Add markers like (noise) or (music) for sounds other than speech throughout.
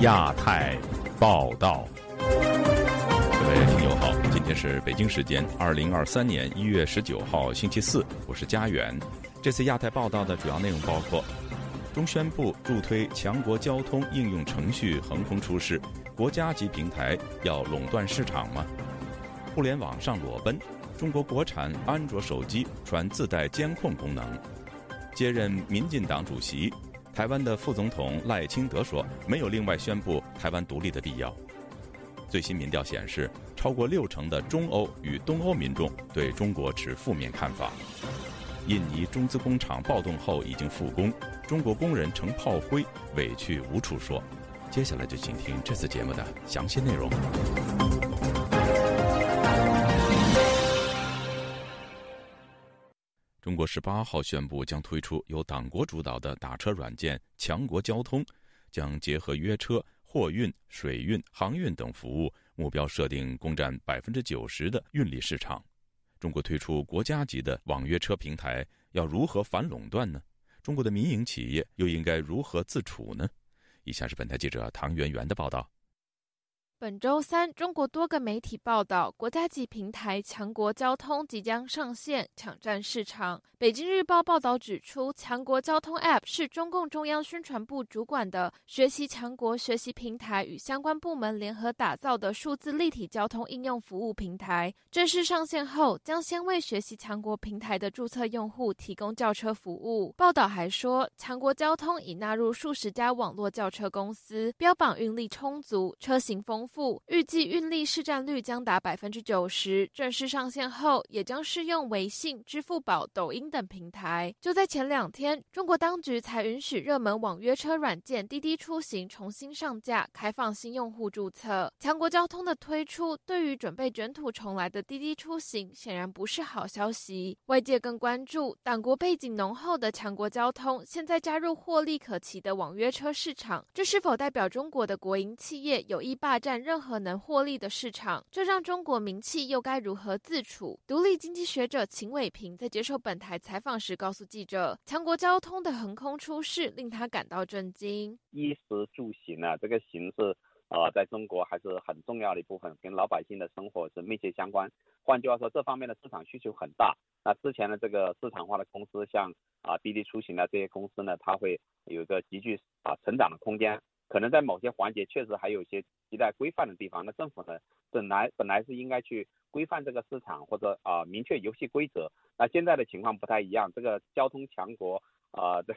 亚太报道，各位听友好，今天是北京时间二零二三年一月十九号星期四，我是佳远。这次亚太报道的主要内容包括：中宣部助推强国交通应用程序横空出世，国家级平台要垄断市场吗？互联网上裸奔，中国国产安卓手机传自带监控功能。接任民进党主席。台湾的副总统赖清德说：“没有另外宣布台湾独立的必要。”最新民调显示，超过六成的中欧与东欧民众对中国持负面看法。印尼中资工厂暴动后已经复工，中国工人成炮灰，委屈无处说。接下来就请听这次节目的详细内容。中国十八号宣布将推出由党国主导的打车软件“强国交通”，将结合约车、货运、水运、航运等服务，目标设定攻占百分之九十的运力市场。中国推出国家级的网约车平台，要如何反垄断呢？中国的民营企业又应该如何自处呢？以下是本台记者唐媛媛的报道。本周三，中国多个媒体报道，国家级平台强国交通即将上线，抢占市场。北京日报报道指出，强国交通 App 是中共中央宣传部主管的学习强国学习平台与相关部门联合打造的数字立体交通应用服务平台。正式上线后，将先为学习强国平台的注册用户提供轿车服务。报道还说，强国交通已纳入数十家网络轿车公司，标榜运力充足，车型丰。预计运力市占率将达百分之九十。正式上线后，也将适用微信、支付宝、抖音等平台。就在前两天，中国当局才允许热门网约车软件滴滴出行重新上架，开放新用户注册。强国交通的推出，对于准备卷土重来的滴滴出行，显然不是好消息。外界更关注，党国背景浓厚的强国交通，现在加入获利可期的网约车市场，这是否代表中国的国营企业有意霸占？任何能获利的市场，这让中国名气又该如何自处？独立经济学者秦伟平在接受本台采访时告诉记者：“强国交通的横空出世令他感到震惊。衣食住行啊，这个形式呃，在中国还是很重要的一部分，跟老百姓的生活是密切相关。换句话说，这方面的市场需求很大。那之前的这个市场化的公司，像啊滴滴出行的这些公司呢，它会有一个极具啊成长的空间。”可能在某些环节确实还有一些亟待规范的地方，那政府呢本来本来是应该去规范这个市场或者啊明确游戏规则，那现在的情况不太一样，这个交通强国啊这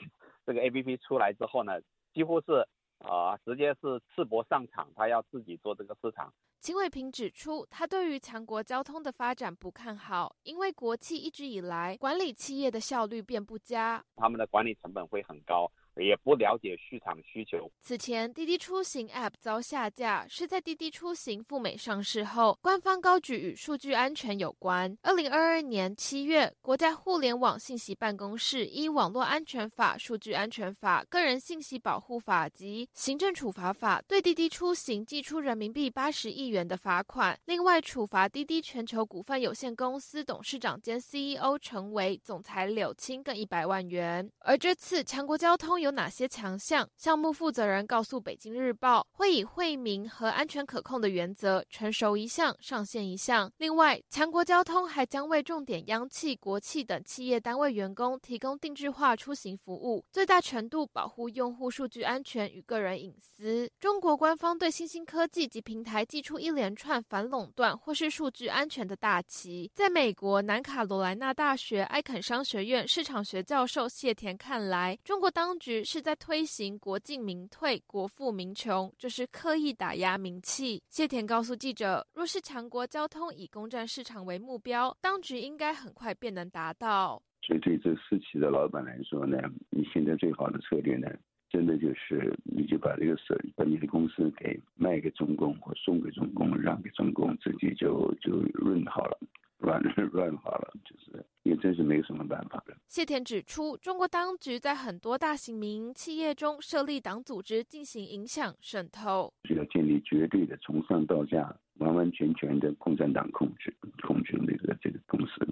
这个 A P P 出来之后呢，几乎是啊直接是赤膊上场，他要自己做这个市场。秦伟平指出，他对于强国交通的发展不看好，因为国企一直以来管理企业的效率便不佳，他们的管理成本会很高。也不了解市场需求。此前，滴滴出行 App 遭下架，是在滴滴出行赴美上市后，官方高举与数据安全有关。二零二二年七月，国家互联网信息办公室依《网络安全法》《数据安全法》《个人信息保护法》及《行政处罚法》，对滴滴出行寄出人民币八十亿元的罚款。另外，处罚滴滴全球股份有限公司董事长兼 CEO 陈为总裁柳青更一百万元。而这次强国交通。有哪些强项？项目负责人告诉北京日报，会以惠民和安全可控的原则，成熟一项上线一项。另外，强国交通还将为重点央企、国企等企业单位员工提供定制化出行服务，最大程度保护用户数据安全与个人隐私。中国官方对新兴科技及平台寄出一连串反垄断或是数据安全的大旗。在美国南卡罗来纳大学埃肯商学院市场学教授谢田看来，中国当局。是在推行国进民退、国富民穷，这是刻意打压民气。谢田告诉记者，若是强国交通以攻占市场为目标，当局应该很快便能达到。所以对这私企的老板来说呢，你现在最好的策略呢，真的就是你就把这个事把你的公司给卖给中共或送给中共，让给中共，自己就就润好了。(laughs) 乱 (laughs) 乱化了，就是也真是没有什么办法的。谢田指出，中国当局在很多大型民营企业中设立党组织进行影响渗透，是要建立绝对的从上到下完完全全的共产党控制控制那个这个公司。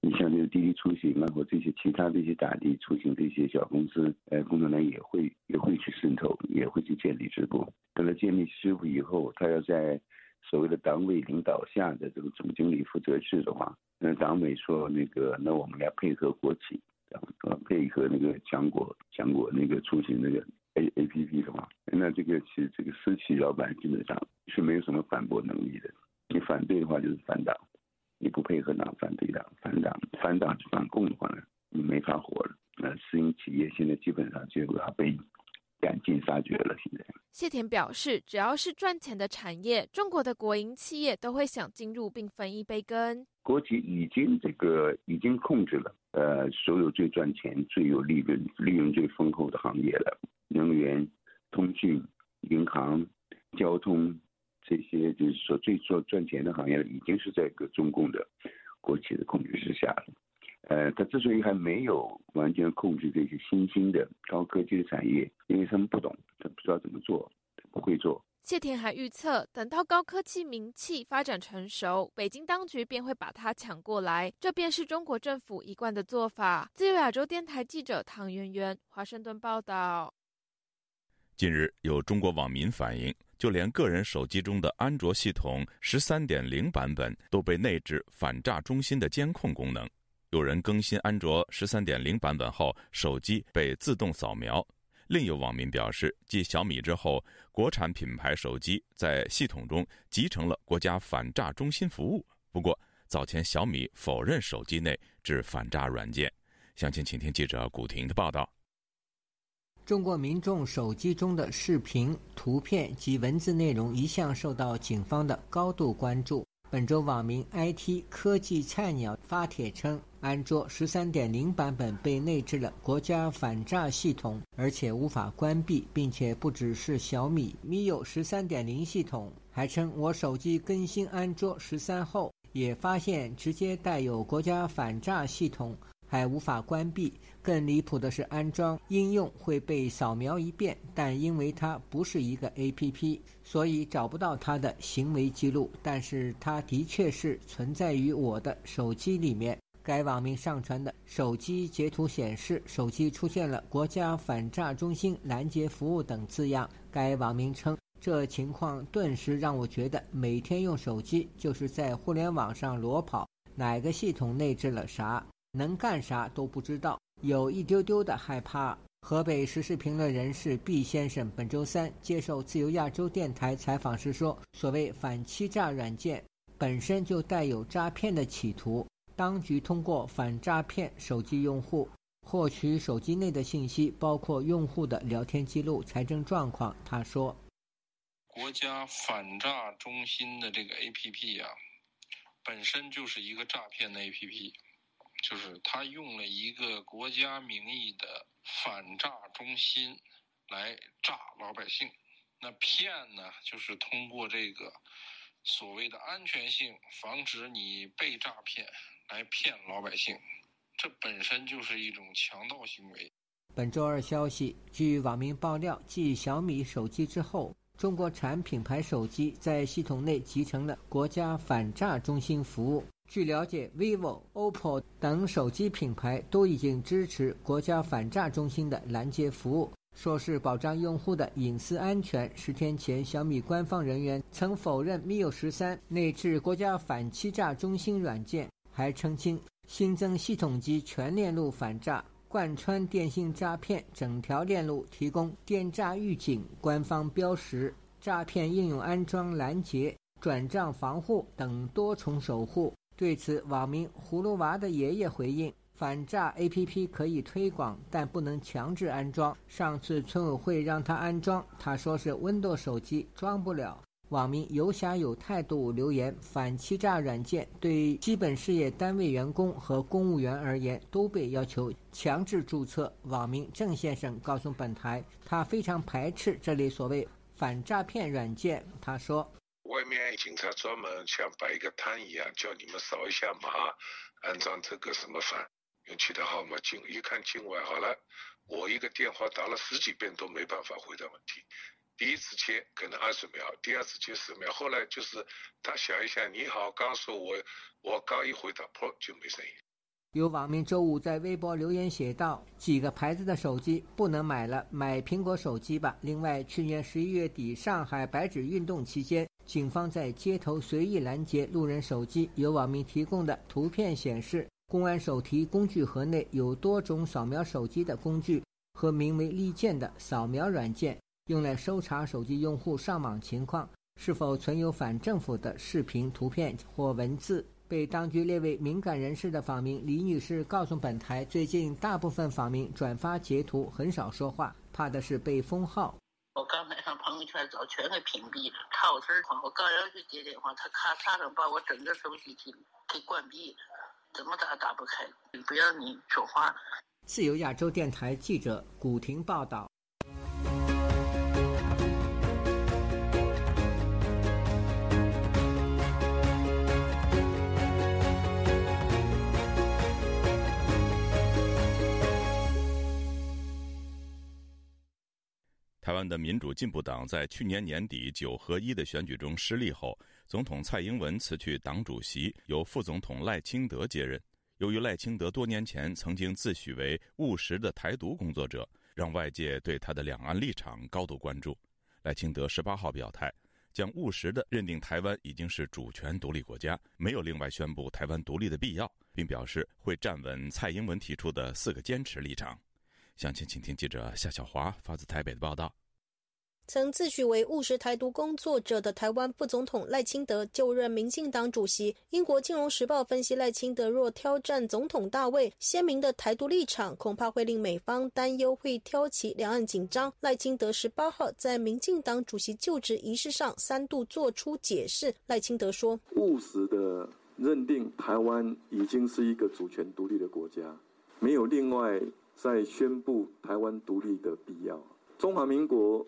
你像这个滴滴出行啊，或这些其他这些打的出行这些小公司，呃，工作人员也会也会去渗透，也会去建立支部。等他建立支部以后，他要在所谓的党委领导下的这个总经理负责制的话，那党委说那个，那我们来配合国企，啊，配合那个强国强国那个出行那个 A A P P 的话，那这个其实这个私企老板基本上是没有什么反驳能力的。你反对的话就是反党。你不配合党，反对党，反党，反党反共的话呢，你没法活了。那私营企业现在基本上就要被赶尽杀绝了。现在，谢田表示，只要是赚钱的产业，中国的国营企业都会想进入并分一杯羹。国企已经这个已经控制了，呃，所有最赚钱、最有利润、利润最丰厚的行业了，能源、通讯、银行、交通。这些就是说最做赚钱的行业，已经是在个中共的国企的控制之下了。呃，他之所以还没有完全控制这些新兴的高科技的产业，因为他们不懂，他不知道怎么做，不会做。谢田还预测，等到高科技名气发展成熟，北京当局便会把它抢过来，这便是中国政府一贯的做法。自由亚洲电台记者唐媛媛，华盛顿报道。近日，有中国网民反映。就连个人手机中的安卓系统十三点零版本都被内置反诈中心的监控功能。有人更新安卓十三点零版本后，手机被自动扫描。另有网民表示，继小米之后，国产品牌手机在系统中集成了国家反诈中心服务。不过，早前小米否认手机内置反诈软件。详情，请听记者古婷的报道。中国民众手机中的视频、图片及文字内容一向受到警方的高度关注。本周，网民 “IT 科技菜鸟”发帖称，安卓十三点零版本被内置了国家反诈系统，而且无法关闭，并且不只是小米咪有十三点零系统，还称我手机更新安卓十三后，也发现直接带有国家反诈系统。还无法关闭。更离谱的是，安装应用会被扫描一遍，但因为它不是一个 APP，所以找不到它的行为记录。但是它的确是存在于我的手机里面。该网民上传的手机截图显示，手机出现了“国家反诈中心拦截服务”等字样。该网民称，这情况顿时让我觉得每天用手机就是在互联网上裸跑，哪个系统内置了啥？能干啥都不知道，有一丢丢的害怕。河北时事评论人士毕先生本周三接受自由亚洲电台采访时说：“所谓反欺诈软件本身就带有诈骗的企图，当局通过反诈骗手机用户获取手机内的信息，包括用户的聊天记录、财政状况。”他说：“国家反诈中心的这个 APP 呀，本身就是一个诈骗的 APP。”就是他用了一个国家名义的反诈中心来诈老百姓，那骗呢，就是通过这个所谓的安全性，防止你被诈骗来骗老百姓，这本身就是一种强盗行为。本周二消息，据网民爆料，继小米手机之后，中国产品牌手机在系统内集成了国家反诈中心服务。据了解，vivo、OPPO 等手机品牌都已经支持国家反诈中心的拦截服务，说是保障用户的隐私安全。十天前，小米官方人员曾否认 MIUI 十三内置国家反欺诈中心软件，还澄清新增系统级全链路反诈，贯穿电信诈骗整条链路，提供电诈预警、官方标识、诈骗应用安装拦截、转账防护等多重守护。对此，网民葫芦娃的爷爷回应：“反诈 APP 可以推广，但不能强制安装。上次村委会让他安装，他说是 Windows 手机装不了。”网民游侠有态度留言：“反欺诈软件对基本事业单位员工和公务员而言都被要求强制注册。”网民郑先生告诉本台，他非常排斥这类所谓反诈骗软件。他说。外面警察专门像摆一个摊一样，叫你们扫一下码，安装这个什么反用其他号码进，一看境外好了，我一个电话打了十几遍都没办法回答问题。第一次切可能二十秒，第二次切十秒，后来就是他想一下，你好，刚说我我刚一回答，噗就没声音。有网民周五在微博留言写道：“几个牌子的手机不能买了，买苹果手机吧。”另外，去年十一月底上海白纸运动期间，警方在街头随意拦截路人手机。有网民提供的图片显示，公安手提工具盒内有多种扫描手机的工具和名为“利剑”的扫描软件，用来搜查手机用户上网情况是否存有反政府的视频、图片或文字。被当局列为敏感人士的访民李女士告诉本台，最近大部分访民转发截图，很少说话，怕的是被封号。我刚才上朋友圈找，全给屏蔽了。卡事儿我刚要去接电话，他咔嚓的把我整个手机给给关闭了，怎么打打不开，不让你说话。自由亚洲电台记者古婷报道。湾的民主进步党在去年年底九合一的选举中失利后，总统蔡英文辞去党主席，由副总统赖清德接任。由于赖清德多年前曾经自诩为务实的台独工作者，让外界对他的两岸立场高度关注。赖清德十八号表态，将务实的认定台湾已经是主权独立国家，没有另外宣布台湾独立的必要，并表示会站稳蔡英文提出的四个坚持立场。详情，请听记者夏小华发自台北的报道。曾自诩为务实台独工作者的台湾副总统赖清德就任民进党主席。英国金融时报分析，赖清德若挑战总统大位，鲜明的台独立场恐怕会令美方担忧，会挑起两岸紧张。赖清德十八号在民进党主席就职仪式上三度做出解释。赖清德说：“务实的认定台湾已经是一个主权独立的国家，没有另外。”再宣布台湾独立的必要，中华民国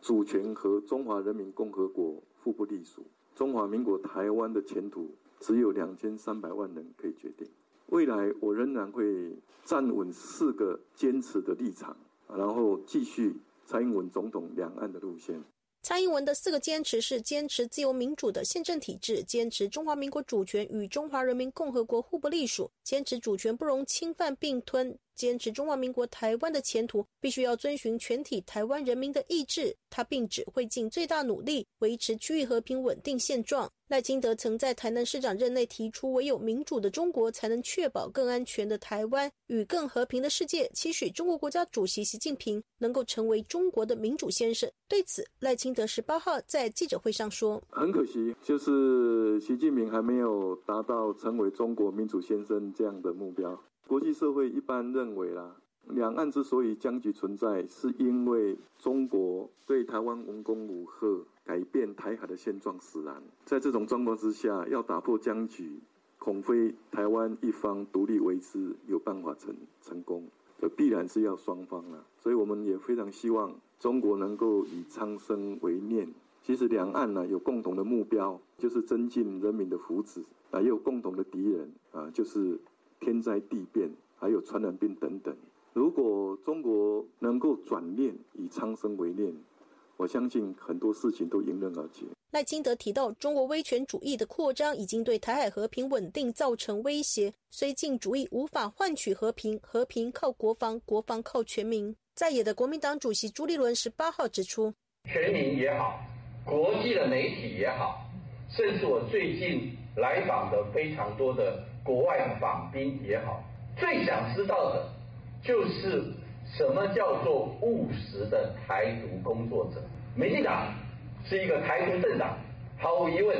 主权和中华人民共和国互不隶属。中华民国台湾的前途只有两千三百万人可以决定。未来我仍然会站稳四个坚持的立场，然后继续蔡英文总统两岸的路线。蔡英文的四个坚持是：坚持自由民主的宪政体制，坚持中华民国主权与中华人民共和国互不隶属，坚持主权不容侵犯并吞。坚持中华民国台湾的前途必须要遵循全体台湾人民的意志，他并只会尽最大努力维持区域和平稳定现状。赖清德曾在台南市长任内提出，唯有民主的中国才能确保更安全的台湾与更和平的世界，期许中国国家主席习近平能够成为中国的民主先生。对此，赖清德十八号在记者会上说：“很可惜，就是习近平还没有达到成为中国民主先生这样的目标。”国际社会一般认为啦，两岸之所以僵局存在，是因为中国对台湾文攻武吓，改变台海的现状使然。在这种状况之下，要打破僵局，恐非台湾一方独立为之有办法成成功，这必然是要双方了。所以我们也非常希望中国能够以苍生为念。其实两岸呢有共同的目标，就是增进人民的福祉啊，也有共同的敌人啊，就是。天灾地变，还有传染病等等。如果中国能够转念以苍生为念，我相信很多事情都迎刃而解。赖清德提到，中国威权主义的扩张已经对台海和平稳定造成威胁，绥靖主义无法换取和平，和平靠国防，国防靠全民。在野的国民党主席朱立伦十八号指出，全民也好，国际的媒体也好，甚至我最近来访的非常多的。国外访宾也好，最想知道的，就是什么叫做务实的台独工作者。民进党是一个台独政党，毫无疑问，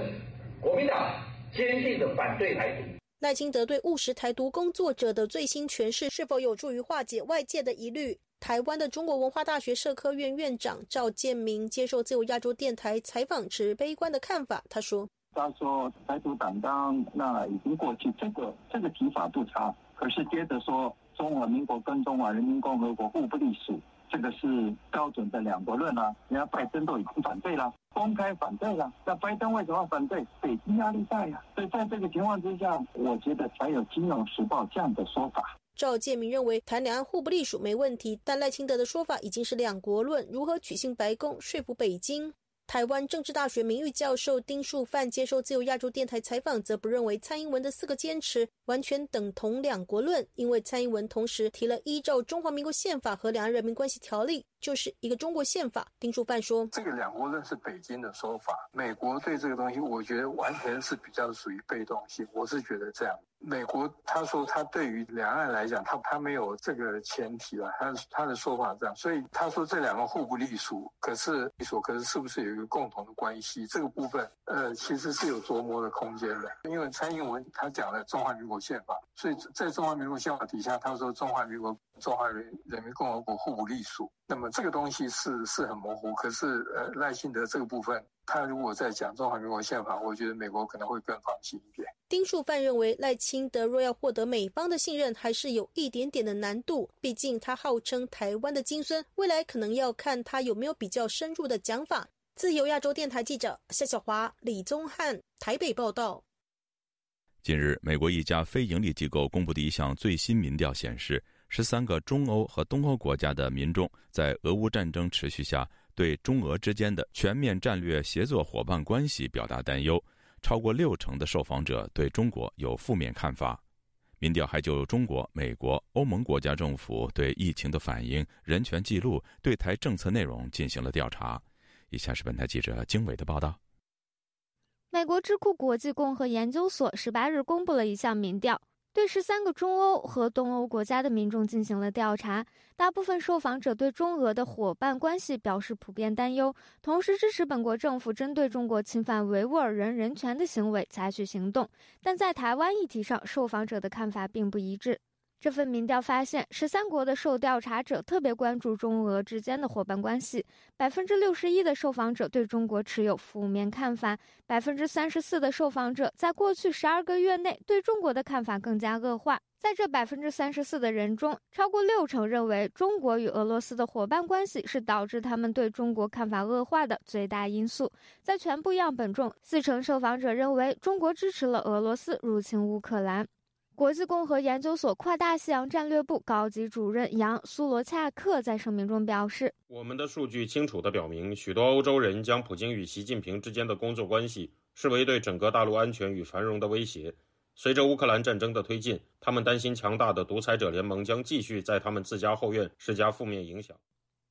国民党坚定的反对台独。赖清德对务实台独工作者的最新诠释，是否有助于化解外界的疑虑？台湾的中国文化大学社科院院长赵建明接受自由亚洲电台采访时悲观的看法，他说。他说：“台独党纲那已经过去，这个这个提法不差。可是接着说，中华民国跟中华人民共和国互不隶属，这个是标准的两国论啊。人家拜登都已经反对了，公开反对了。那拜登为什么反对？北京压力大呀。所以在这个情况之下，我觉得才有《金融时报》这样的说法。”赵建明认为，谈两岸互不隶属没问题，但赖清德的说法已经是两国论，如何取信白宫说服北京？台湾政治大学名誉教授丁树范接受自由亚洲电台采访，则不认为蔡英文的四个坚持完全等同两国论，因为蔡英文同时提了依照中华民国宪法和两岸人民关系条例，就是一个中国宪法。丁树范说：“这个两国论是北京的说法，美国对这个东西，我觉得完全是比较属于被动性。我是觉得这样。”美国他说他对于两岸来讲，他他没有这个前提了，他他的说法这样，所以他说这两个互不隶属，可是隶属可是是不是有一个共同的关系？这个部分呃其实是有琢磨的空间的，因为蔡英文他讲了中华民国宪法，所以在中华民国宪法底下，他说中华民国中华人人民共和国互不隶属，那么这个东西是是很模糊，可是呃赖幸德这个部分。他如果在讲中华民国宪法，我觉得美国可能会更放心一点。丁树范认为，赖清德若要获得美方的信任，还是有一点点的难度。毕竟他号称台湾的金孙，未来可能要看他有没有比较深入的讲法。自由亚洲电台记者夏小华、李宗翰台北报道。近日，美国一家非营利机构公布的一项最新民调显示，十三个中欧和东欧国家的民众在俄乌战争持续下。对中俄之间的全面战略协作伙伴关系表达担忧，超过六成的受访者对中国有负面看法。民调还就中国、美国、欧盟国家政府对疫情的反应、人权记录、对台政策内容进行了调查。以下是本台记者经纬的报道。美国智库国际共和研究所十八日公布了一项民调。对十三个中欧和东欧国家的民众进行了调查，大部分受访者对中俄的伙伴关系表示普遍担忧，同时支持本国政府针对中国侵犯维吾尔人人权的行为采取行动。但在台湾议题上，受访者的看法并不一致。这份民调发现，十三国的受调查者特别关注中俄之间的伙伴关系。百分之六十一的受访者对中国持有负面看法，百分之三十四的受访者在过去十二个月内对中国的看法更加恶化。在这百分之三十四的人中，超过六成认为中国与俄罗斯的伙伴关系是导致他们对中国看法恶化的最大因素。在全部样本中，四成受访者认为中国支持了俄罗斯入侵乌克兰。国际共和研究所跨大西洋战略部高级主任杨·苏罗恰克在声明中表示：“我们的数据清楚地表明，许多欧洲人将普京与习近平之间的工作关系视为对整个大陆安全与繁荣的威胁。随着乌克兰战争的推进，他们担心强大的独裁者联盟将继续在他们自家后院施加负面影响。”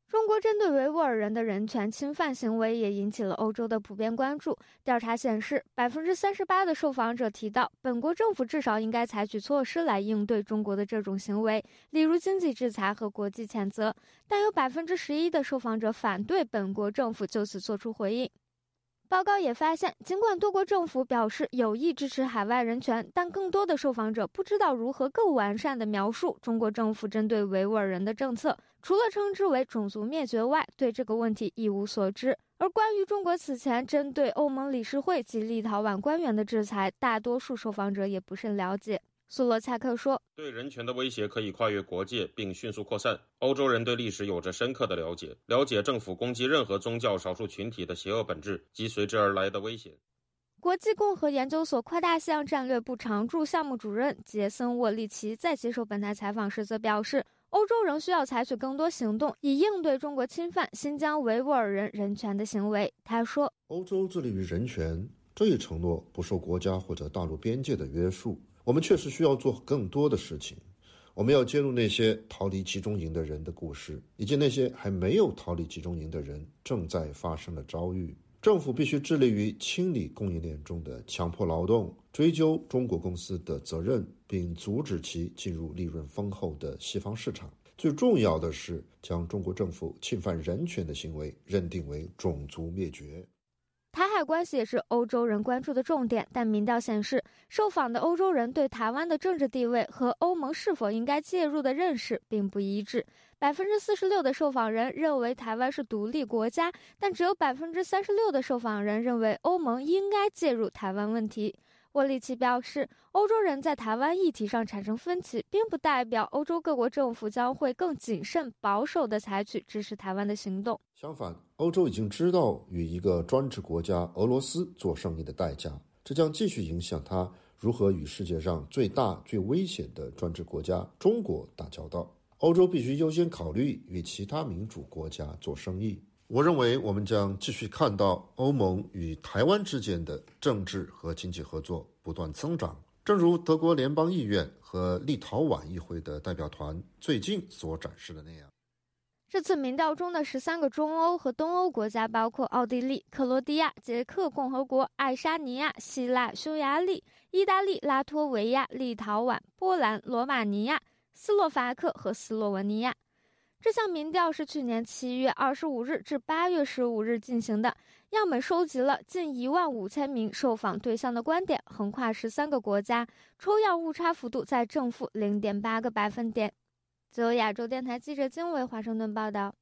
中国针对维吾尔人的人权侵犯行为也引起了欧洲的普遍关注。调查显示，百分之三十八的受访者提到，本国政府至少应该采取措施来应对中国的这种行为，例如经济制裁和国际谴责。但有百分之十一的受访者反对本国政府就此作出回应。报告也发现，尽管多国政府表示有意支持海外人权，但更多的受访者不知道如何更完善地描述中国政府针对维吾尔人的政策，除了称之为种族灭绝外，对这个问题一无所知。而关于中国此前针对欧盟理事会及立陶宛官员的制裁，大多数受访者也不甚了解。苏罗恰克说：“对人权的威胁可以跨越国界并迅速扩散。欧洲人对历史有着深刻的了解，了解政府攻击任何宗教少数群体的邪恶本质及随之而来的危险。”国际共和研究所跨大西洋战略部常驻项目主任杰森·沃利奇在接受本台采访时则表示：“欧洲仍需要采取更多行动，以应对中国侵犯新疆维吾尔人人权的行为。”他说：“欧洲致力于人权这一承诺不受国家或者大陆边界的约束。”我们确实需要做更多的事情。我们要揭露那些逃离集中营的人的故事，以及那些还没有逃离集中营的人正在发生的遭遇。政府必须致力于清理供应链中的强迫劳动，追究中国公司的责任，并阻止其进入利润丰厚的西方市场。最重要的是，将中国政府侵犯人权的行为认定为种族灭绝。台关系也是欧洲人关注的重点，但民调显示，受访的欧洲人对台湾的政治地位和欧盟是否应该介入的认识并不一致。百分之四十六的受访人认为台湾是独立国家，但只有百分之三十六的受访人认为欧盟应该介入台湾问题。沃利奇表示，欧洲人在台湾议题上产生分歧，并不代表欧洲各国政府将会更谨慎、保守地采取支持台湾的行动。相反，欧洲已经知道与一个专制国家俄罗斯做生意的代价，这将继续影响他如何与世界上最大、最危险的专制国家中国打交道。欧洲必须优先考虑与其他民主国家做生意。我认为我们将继续看到欧盟与台湾之间的政治和经济合作不断增长，正如德国联邦议院和立陶宛议会的代表团最近所展示的那样。这次民调中的十三个中欧和东欧国家包括奥地利、克罗地亚、捷克共和国、爱沙尼亚、希腊、匈牙利、意大利、拉脱维亚、立陶宛、波兰、罗马尼亚、斯洛伐克和斯洛文尼亚。这项民调是去年七月二十五日至八月十五日进行的，样本收集了近一万五千名受访对象的观点，横跨十三个国家，抽样误差幅度在正负零点八个百分点。自由亚洲电台记者金伟华盛顿报道。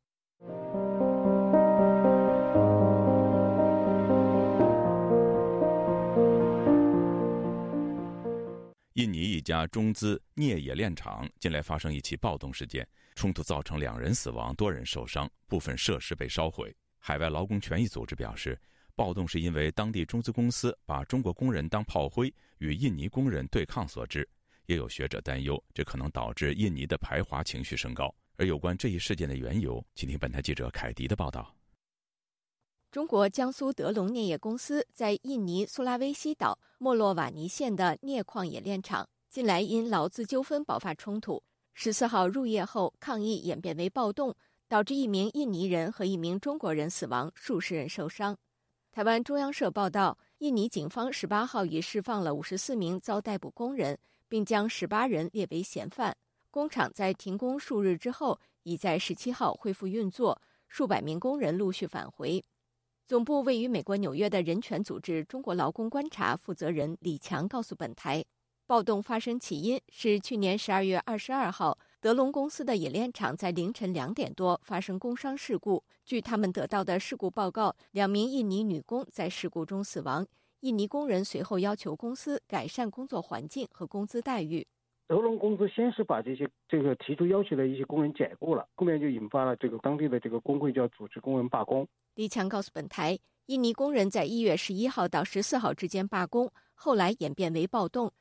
印尼一家中资镍冶炼厂近来发生一起暴动事件。冲突造成两人死亡、多人受伤，部分设施被烧毁。海外劳工权益组织表示，暴动是因为当地中资公司把中国工人当炮灰，与印尼工人对抗所致。也有学者担忧，这可能导致印尼的排华情绪升高。而有关这一事件的缘由，请听本台记者凯迪的报道。中国江苏德龙镍业公司在印尼苏拉威西岛莫洛瓦尼县的镍矿冶炼厂，近来因劳资纠纷爆发冲突。十四号入夜后，抗议演变为暴动，导致一名印尼人和一名中国人死亡，数十人受伤。台湾中央社报道，印尼警方十八号已释放了五十四名遭逮捕工人，并将十八人列为嫌犯。工厂在停工数日之后，已在十七号恢复运作，数百名工人陆续返回。总部位于美国纽约的人权组织中国劳工观察负责人李强告诉本台。暴动发生起因是去年十二月二十二号，德隆公司的冶炼厂在凌晨两点多发生工伤事故。据他们得到的事故报告，两名印尼女工在事故中死亡。印尼工人随后要求公司改善工作环境和工资待遇。德龙公司先是把这些这个提出要求的一些工人解雇了，后面就引发了这个当地的这个工会就要组织工人罢工。李强告诉本台，印尼工人在一月十一号到十四号之间罢工，后来演变为暴动。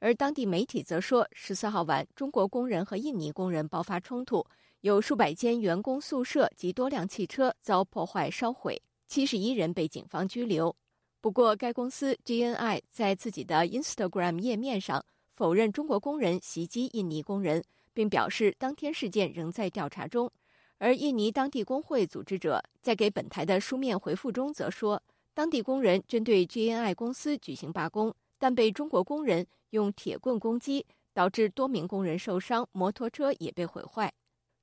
而当地媒体则说，十四号晚，中国工人和印尼工人爆发冲突，有数百间员工宿舍及多辆汽车遭破坏烧毁，七十一人被警方拘留。不过，该公司 GNI 在自己的 Instagram 页面上否认中国工人袭击印尼工人，并表示当天事件仍在调查中。而印尼当地工会组织者在给本台的书面回复中则说，当地工人针对 GNI 公司举行罢工，但被中国工人。用铁棍攻击，导致多名工人受伤，摩托车也被毁坏。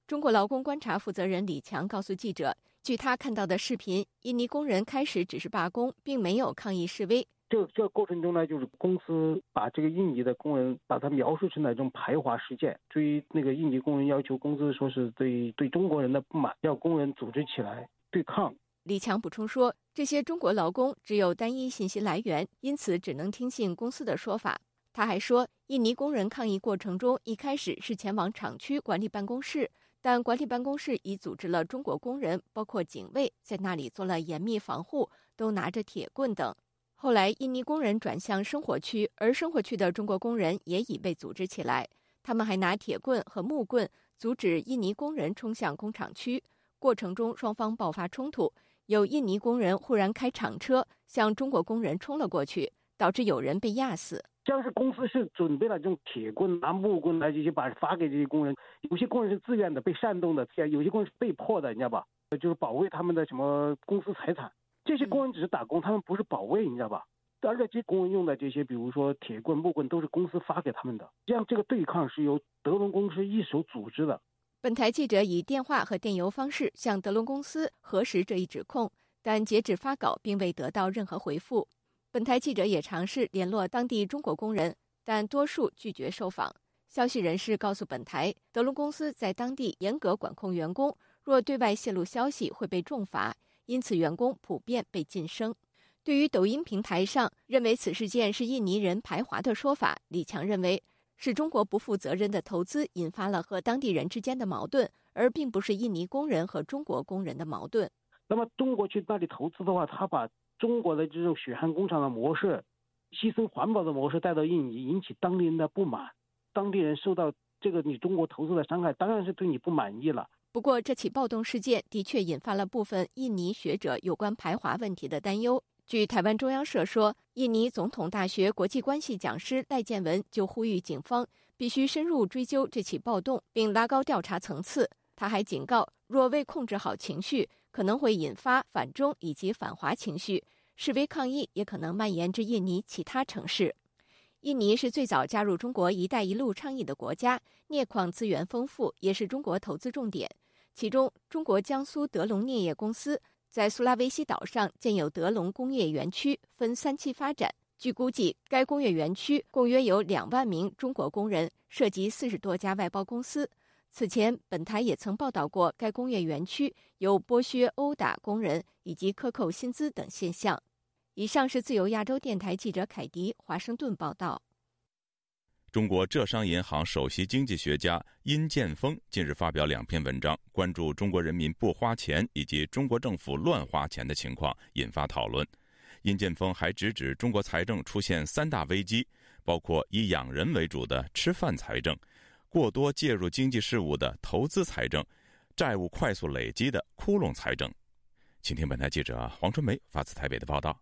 中国劳工观察负责人李强告诉记者，据他看到的视频，印尼工人开始只是罢工，并没有抗议示威。这这过程中呢，就是公司把这个印尼的工人把它描述成了一种排华事件。对于那个印尼工人要求工资，说是对对中国人的不满，要工人组织起来对抗。李强补充说，这些中国劳工只有单一信息来源，因此只能听信公司的说法。他还说，印尼工人抗议过程中一开始是前往厂区管理办公室，但管理办公室已组织了中国工人，包括警卫，在那里做了严密防护，都拿着铁棍等。后来，印尼工人转向生活区，而生活区的中国工人也已被组织起来，他们还拿铁棍和木棍阻止印尼工人冲向工厂区。过程中，双方爆发冲突，有印尼工人忽然开厂车向中国工人冲了过去，导致有人被压死。像是公司是准备了这种铁棍、拿木棍来这些，把发给这些工人。有些工人是自愿的，被煽动的；有些工人是被迫的，你知道吧？就是保卫他们的什么公司财产。这些工人只是打工，他们不是保卫，你知道吧？而且这些工人用的这些，比如说铁棍、木棍，都是公司发给他们的。这样这个对抗是由德龙公司一手组织的。本台记者以电话和电邮方式向德龙公司核实这一指控，但截止发稿并未得到任何回复。本台记者也尝试联络当地中国工人，但多数拒绝受访。消息人士告诉本台，德龙公司在当地严格管控员工，若对外泄露消息会被重罚，因此员工普遍被晋升。对于抖音平台上认为此事件是印尼人排华的说法，李强认为是中国不负责任的投资引发了和当地人之间的矛盾，而并不是印尼工人和中国工人的矛盾。那么中国去那里投资的话，他把。中国的这种血汗工厂的模式，牺牲环保的模式带到印尼，引起当地人的不满。当地人受到这个你中国投资的伤害，当然是对你不满意了。不过，这起暴动事件的确引发了部分印尼学者有关排华问题的担忧。据台湾中央社说，印尼总统大学国际关系讲师赖建文就呼吁警方必须深入追究这起暴动，并拉高调查层次。他还警告，若未控制好情绪，可能会引发反中以及反华情绪，示威抗议也可能蔓延至印尼其他城市。印尼是最早加入中国“一带一路”倡议的国家，镍矿资源丰富，也是中国投资重点。其中，中国江苏德龙镍业公司在苏拉威西岛上建有德龙工业园区，分三期发展。据估计，该工业园区共约有两万名中国工人，涉及四十多家外包公司。此前，本台也曾报道过该工业园区有剥削、殴打工人以及克扣薪资等现象。以上是自由亚洲电台记者凯迪华盛顿报道。中国浙商银行首席经济学家殷建峰近日发表两篇文章，关注中国人民不花钱以及中国政府乱花钱的情况，引发讨论。殷建峰还直指中国财政出现三大危机，包括以养人为主的吃饭财政、过多介入经济事务的投资财政、债务快速累积的窟窿财政。请听本台记者黄春梅发自台北的报道。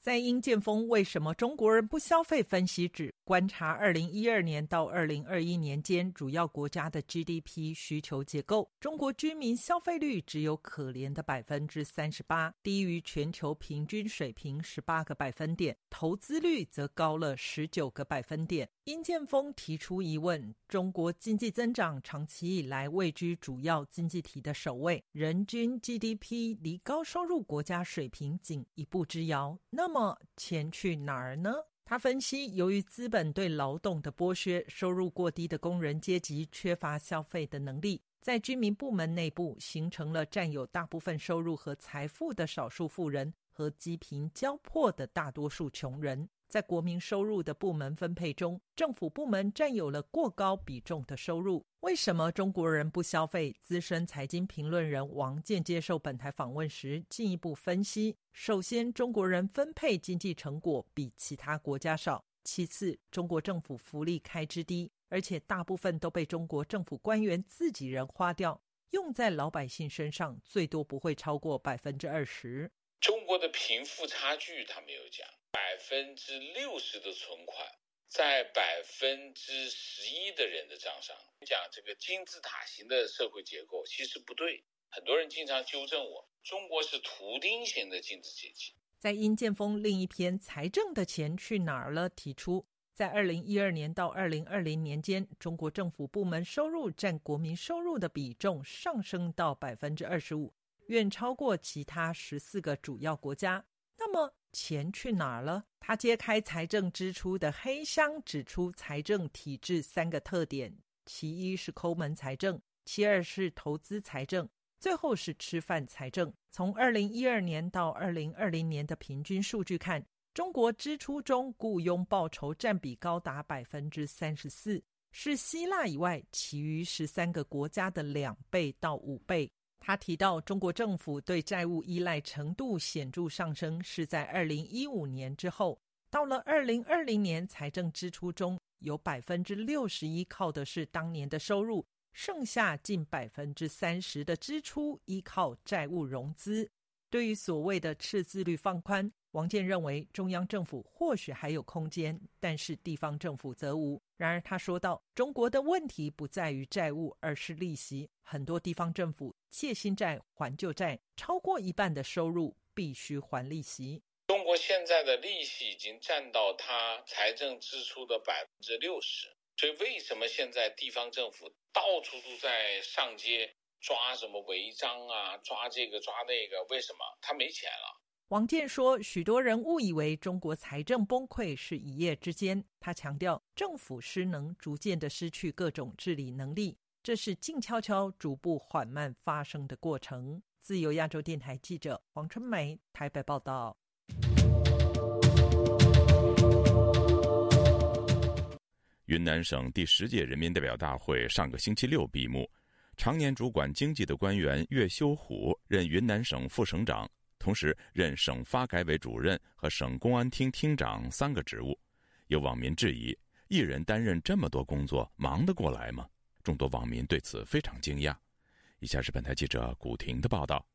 在殷建峰为什么中国人不消费分析指观察二零一二年到二零二一年间主要国家的 GDP 需求结构，中国居民消费率只有可怜的百分之三十八，低于全球平均水平十八个百分点，投资率则高了十九个百分点。殷建峰提出疑问：中国经济增长长期以来位居主要经济体的首位，人均 GDP 离高收入国家水平仅一步之遥。那么钱去哪儿呢？他分析，由于资本对劳动的剥削，收入过低的工人阶级缺乏消费的能力，在居民部门内部形成了占有大部分收入和财富的少数富人和积贫交迫的大多数穷人。在国民收入的部门分配中，政府部门占有了过高比重的收入。为什么中国人不消费？资深财经评论人王健接受本台访问时进一步分析：首先，中国人分配经济成果比其他国家少；其次，中国政府福利开支低，而且大部分都被中国政府官员自己人花掉，用在老百姓身上最多不会超过百分之二十。中国的贫富差距，他没有讲。百分之六十的存款在百分之十一的人的账上，讲这个金字塔型的社会结构其实不对。很多人经常纠正我，中国是图钉型的经济阶级。在殷建峰另一篇《财政的钱去哪儿了》提出，在二零一二年到二零二零年间，中国政府部门收入占国民收入的比重上升到百分之二十五，远超过其他十四个主要国家。那么，钱去哪儿了？他揭开财政支出的黑箱，指出财政体制三个特点：其一是抠门财政，其二是投资财政，最后是吃饭财政。从二零一二年到二零二零年的平均数据看，中国支出中雇佣报酬占比高达百分之三十四，是希腊以外其余十三个国家的两倍到五倍。他提到，中国政府对债务依赖程度显著上升，是在二零一五年之后。到了二零二零年，财政支出中有百分之六十一靠的是当年的收入，剩下近百分之三十的支出依靠债务融资。对于所谓的赤字率放宽，王健认为，中央政府或许还有空间，但是地方政府则无。然而，他说道：“中国的问题不在于债务，而是利息。很多地方政府借新债还旧债，超过一半的收入必须还利息。中国现在的利息已经占到他财政支出的百分之六十。所以，为什么现在地方政府到处都在上街抓什么违章啊，抓这个抓那个？为什么？他没钱了。”王健说：“许多人误以为中国财政崩溃是一夜之间。”他强调，政府失能，逐渐的失去各种治理能力，这是静悄悄、逐步缓慢发生的过程。自由亚洲电台记者黄春梅台北报道。云南省第十届人民代表大会上个星期六闭幕，常年主管经济的官员岳修虎任云南省副省长。同时任省发改委主任和省公安厅厅长三个职务，有网民质疑：一人担任这么多工作，忙得过来吗？众多网民对此非常惊讶。以下是本台记者古婷的报道。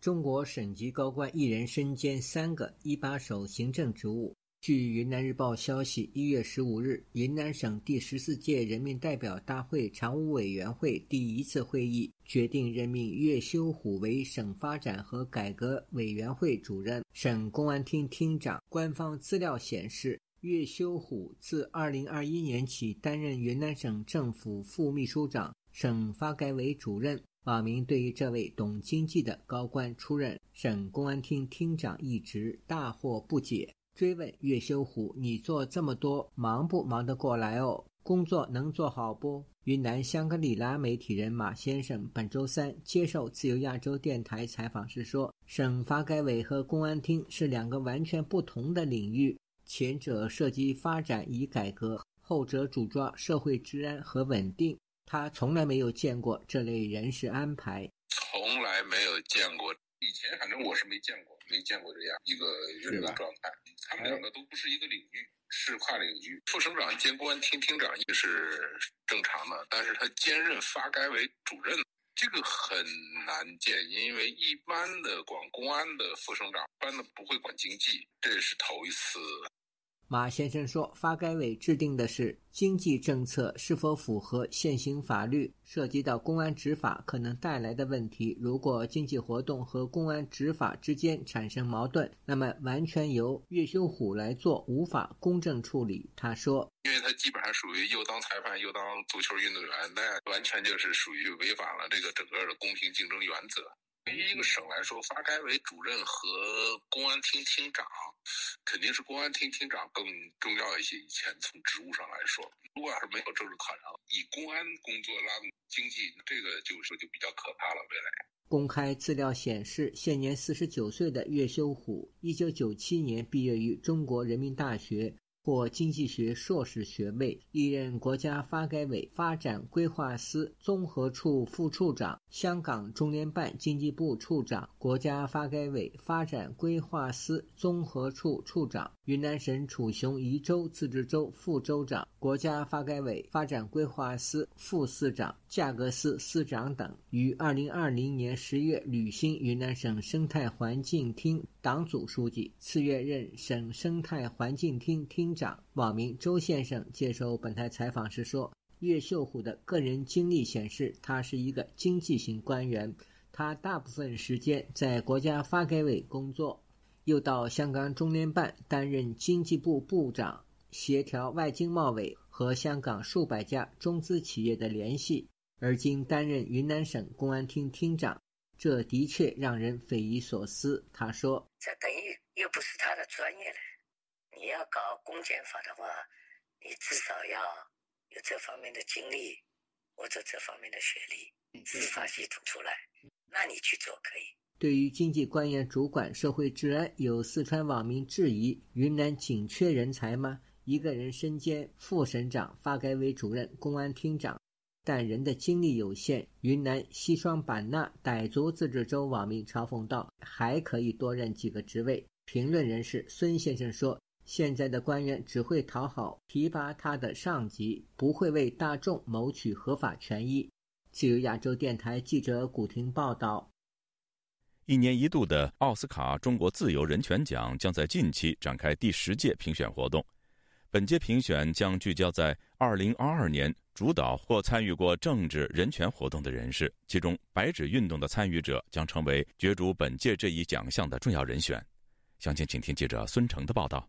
中国省级高官一人身兼三个一把手行政职务。据云南日报消息，一月十五日，云南省第十四届人民代表大会常务委员会第一次会议决定任命岳修虎为省发展和改革委员会主任、省公安厅厅长。官方资料显示，岳修虎自二零二一年起担任云南省政府副秘书长、省发改委主任。网民对于这位懂经济的高官出任省公安厅厅长一职大惑不解。追问岳修虎：“你做这么多，忙不忙得过来哦？工作能做好不？”云南香格里拉媒体人马先生本周三接受自由亚洲电台采访时说：“省发改委和公安厅是两个完全不同的领域，前者涉及发展与改革，后者主抓社会治安和稳定。他从来没有见过这类人事安排，从来没有见过。以前反正我是没见过。”没见过这样一个任务状态，他们两个都不是一个领域，是跨领域。副省长兼公安厅厅长也是正常的，但是他兼任发改委主任，这个很难见，因为一般的管公安的副省长，一般的不会管经济，这是头一次。马先生说：“发改委制定的是经济政策，是否符合现行法律，涉及到公安执法可能带来的问题。如果经济活动和公安执法之间产生矛盾，那么完全由岳修虎来做，无法公正处理。”他说：“因为他基本上属于又当裁判又当足球运动员，那完全就是属于违反了这个整个的公平竞争原则。”对于一个省来说，发改委主任和公安厅厅长，肯定是公安厅厅长更重要一些。以前从职务上来说，如果要是没有政治考量，以公安工作拉动经济，这个就是就比较可怕了。未来公开资料显示，现年四十九岁的岳修虎，一九九七年毕业于中国人民大学。获经济学硕士学位，历任国家发改委发展规划司综合处副处长、香港中联办经济部处长、国家发改委发展规划司综合处处长、云南省楚雄彝州自治州副州长、国家发改委发展规划司副司长、价格司司长等。于二零二零年十月履新云南省生态环境厅党组书记，次月任省生态环境厅厅。长网民周先生接受本台采访时说：“岳秀虎的个人经历显示，他是一个经济型官员。他大部分时间在国家发改委工作，又到香港中联办担任经济部部长，协调外经贸委和香港数百家中资企业的联系。而今担任云南省公安厅厅长，这的确让人匪夷所思。”他说：“这等于又不是他的专业了。”你要搞公检法的话，你至少要有这方面的经历或者这方面的学历，司法系统出来，那你去做可以。对于经济官员主管社会治安，有四川网民质疑：云南紧缺人才吗？一个人身兼副省长、发改委主任、公安厅长，但人的精力有限。云南西双版纳傣族自治州网民嘲讽道：“还可以多任几个职位。”评论人士孙先生说。现在的官员只会讨好、提拔他的上级，不会为大众谋取合法权益。自由亚洲电台记者古婷报道。一年一度的奥斯卡中国自由人权奖将在近期展开第十届评选活动。本届评选将聚焦在2022年主导或参与过政治人权活动的人士，其中白纸运动的参与者将成为角逐本届这一奖项的重要人选。详情，请听记者孙成的报道。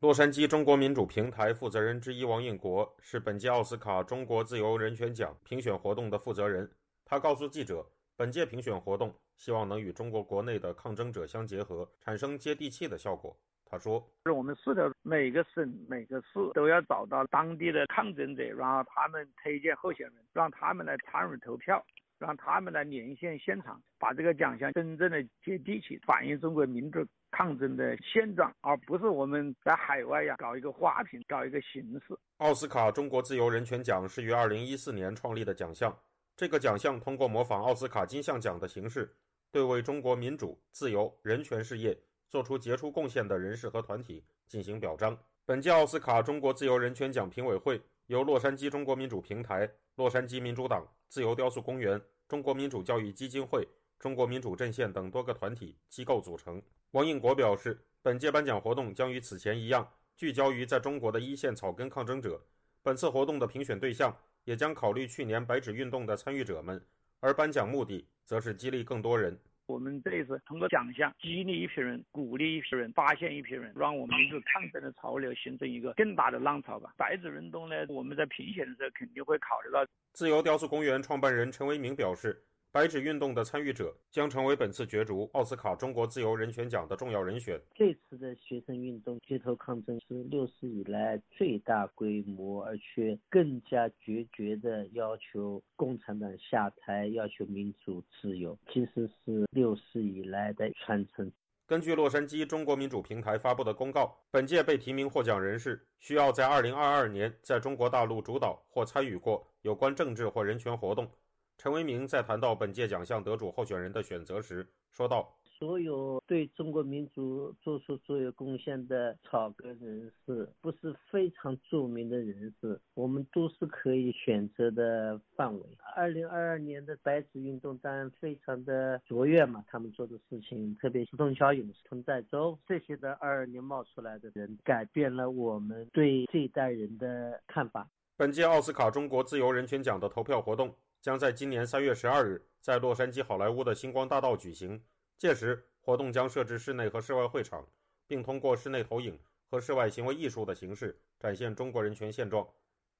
洛杉矶中国民主平台负责人之一王应国是本届奥斯卡中国自由人权奖评选活动的负责人。他告诉记者，本届评选活动希望能与中国国内的抗争者相结合，产生接地气的效果。他说：“是我们市的每个省、每个市都要找到当地的抗争者，然后他们推荐候选人，让他们来参与投票，让他们来连线现场，把这个奖项真正的接地气，反映中国民主。”抗争的现状，而不是我们在海外呀搞一个花瓶，搞一个形式。奥斯卡中国自由人权奖是于二零一四年创立的奖项。这个奖项通过模仿奥斯卡金像奖的形式，对为中国民主、自由、人权事业做出杰出贡献的人士和团体进行表彰。本届奥斯卡中国自由人权奖评委会由洛杉矶中国民主平台、洛杉矶民主党、自由雕塑公园、中国民主教育基金会、中国民主阵线等多个团体机构组成。王应国表示，本届颁奖活动将与此前一样，聚焦于在中国的一线草根抗争者。本次活动的评选对象也将考虑去年白纸运动的参与者们，而颁奖目的则是激励更多人。我们这一次通过奖项激励一批人，鼓励一批人，发现一批人，让我们民族抗争的潮流形成一个更大的浪潮吧。白纸运动呢，我们在评选的时候肯定会考虑到。自由雕塑公园创办人陈为民表示。白纸运动的参与者将成为本次角逐奥斯卡中国自由人权奖的重要人选。这次的学生运动街头抗争是六四以来最大规模，而且更加决绝的要求共产党下台，要求民主自由，其实是六四以来的传承。根据洛杉矶中国民主平台发布的公告，本届被提名获奖人士需要在2022年在中国大陆主导或参与过有关政治或人权活动。陈为民在谈到本届奖项得主候选人的选择时说道：“所有对中国民族做出所有贡献的草根人士，不是非常著名的人士，我们都是可以选择的范围。二零二二年的白纸运动当然非常的卓越嘛，他们做的事情，特别是邓小勇、陈在洲这些的二二年冒出来的人，改变了我们对这一代人的看法。”本届奥斯卡中国自由人权奖的投票活动。将在今年三月十二日在洛杉矶好莱坞的星光大道举行。届时，活动将设置室内和室外会场，并通过室内投影和室外行为艺术的形式展现中国人权现状。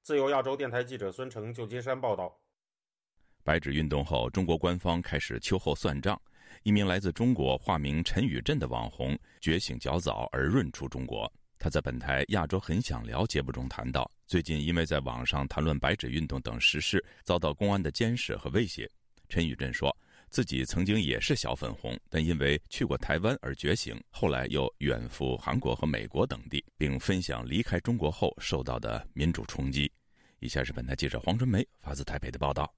自由亚洲电台记者孙成，旧金山报道。白纸运动后，中国官方开始秋后算账。一名来自中国、化名陈宇镇的网红觉醒较早而润出中国。他在本台《亚洲很想聊》节目中谈到，最近因为在网上谈论白纸运动等时事，遭到公安的监视和威胁。陈宇振说自己曾经也是小粉红，但因为去过台湾而觉醒，后来又远赴韩国和美国等地，并分享离开中国后受到的民主冲击。以下是本台记者黄春梅发自台北的报道：